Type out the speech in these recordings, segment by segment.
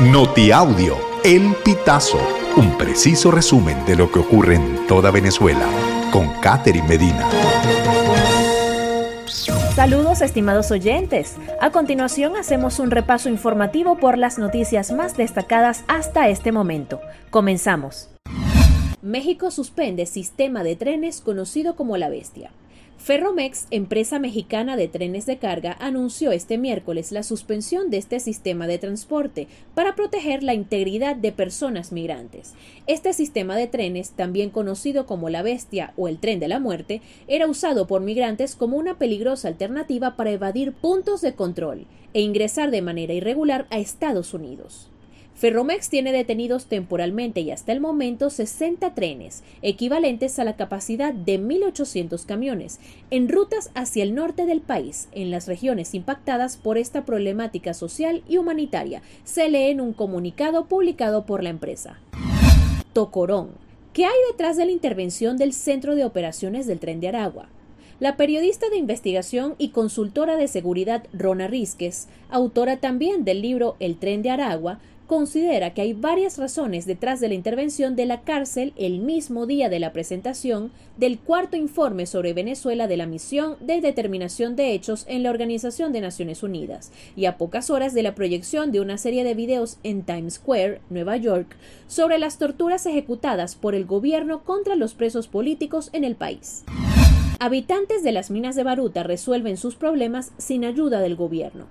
Notiaudio, El Pitazo, un preciso resumen de lo que ocurre en toda Venezuela, con Catherine Medina. Saludos estimados oyentes. A continuación hacemos un repaso informativo por las noticias más destacadas hasta este momento. Comenzamos. México suspende sistema de trenes conocido como la bestia. Ferromex, empresa mexicana de trenes de carga, anunció este miércoles la suspensión de este sistema de transporte para proteger la integridad de personas migrantes. Este sistema de trenes, también conocido como la bestia o el tren de la muerte, era usado por migrantes como una peligrosa alternativa para evadir puntos de control e ingresar de manera irregular a Estados Unidos. Ferromex tiene detenidos temporalmente y hasta el momento 60 trenes, equivalentes a la capacidad de 1.800 camiones, en rutas hacia el norte del país, en las regiones impactadas por esta problemática social y humanitaria, se lee en un comunicado publicado por la empresa. Tocorón. ¿Qué hay detrás de la intervención del Centro de Operaciones del Tren de Aragua? La periodista de investigación y consultora de seguridad Rona Rizquez, autora también del libro El tren de Aragua, considera que hay varias razones detrás de la intervención de la cárcel el mismo día de la presentación del cuarto informe sobre Venezuela de la misión de determinación de hechos en la Organización de Naciones Unidas y a pocas horas de la proyección de una serie de videos en Times Square, Nueva York, sobre las torturas ejecutadas por el gobierno contra los presos políticos en el país. Habitantes de las minas de Baruta resuelven sus problemas sin ayuda del gobierno.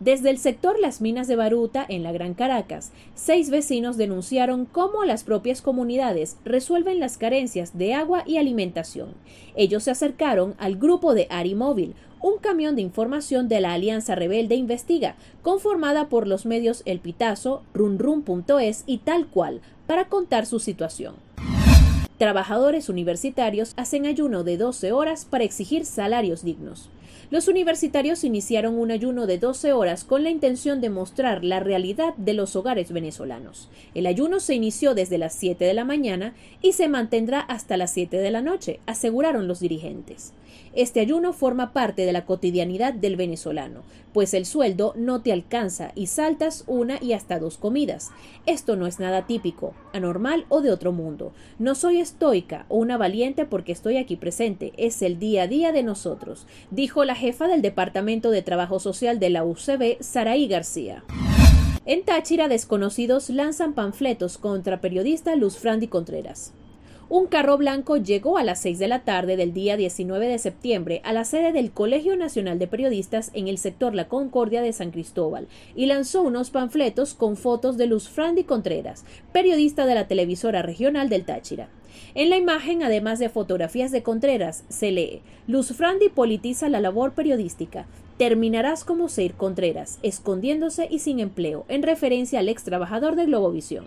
Desde el sector Las Minas de Baruta, en la Gran Caracas, seis vecinos denunciaron cómo las propias comunidades resuelven las carencias de agua y alimentación. Ellos se acercaron al grupo de Arimóvil, un camión de información de la Alianza Rebelde Investiga, conformada por los medios El Pitazo, runrun.es y tal cual, para contar su situación. Trabajadores universitarios hacen ayuno de 12 horas para exigir salarios dignos. Los universitarios iniciaron un ayuno de 12 horas con la intención de mostrar la realidad de los hogares venezolanos. El ayuno se inició desde las 7 de la mañana y se mantendrá hasta las 7 de la noche, aseguraron los dirigentes. Este ayuno forma parte de la cotidianidad del venezolano, pues el sueldo no te alcanza y saltas una y hasta dos comidas. Esto no es nada típico, anormal o de otro mundo. No soy estoica o una valiente porque estoy aquí presente, es el día a día de nosotros, dijo la jefa del Departamento de Trabajo Social de la UCB, Saraí García. En Táchira, desconocidos lanzan panfletos contra periodista Luz Frandi Contreras. Un carro blanco llegó a las 6 de la tarde del día 19 de septiembre a la sede del Colegio Nacional de Periodistas en el sector La Concordia de San Cristóbal y lanzó unos panfletos con fotos de Luz Frandi Contreras, periodista de la televisora regional del Táchira. En la imagen, además de fotografías de Contreras, se lee Luz Frandi politiza la labor periodística. Terminarás como Seir Contreras, escondiéndose y sin empleo, en referencia al ex trabajador de Globovisión.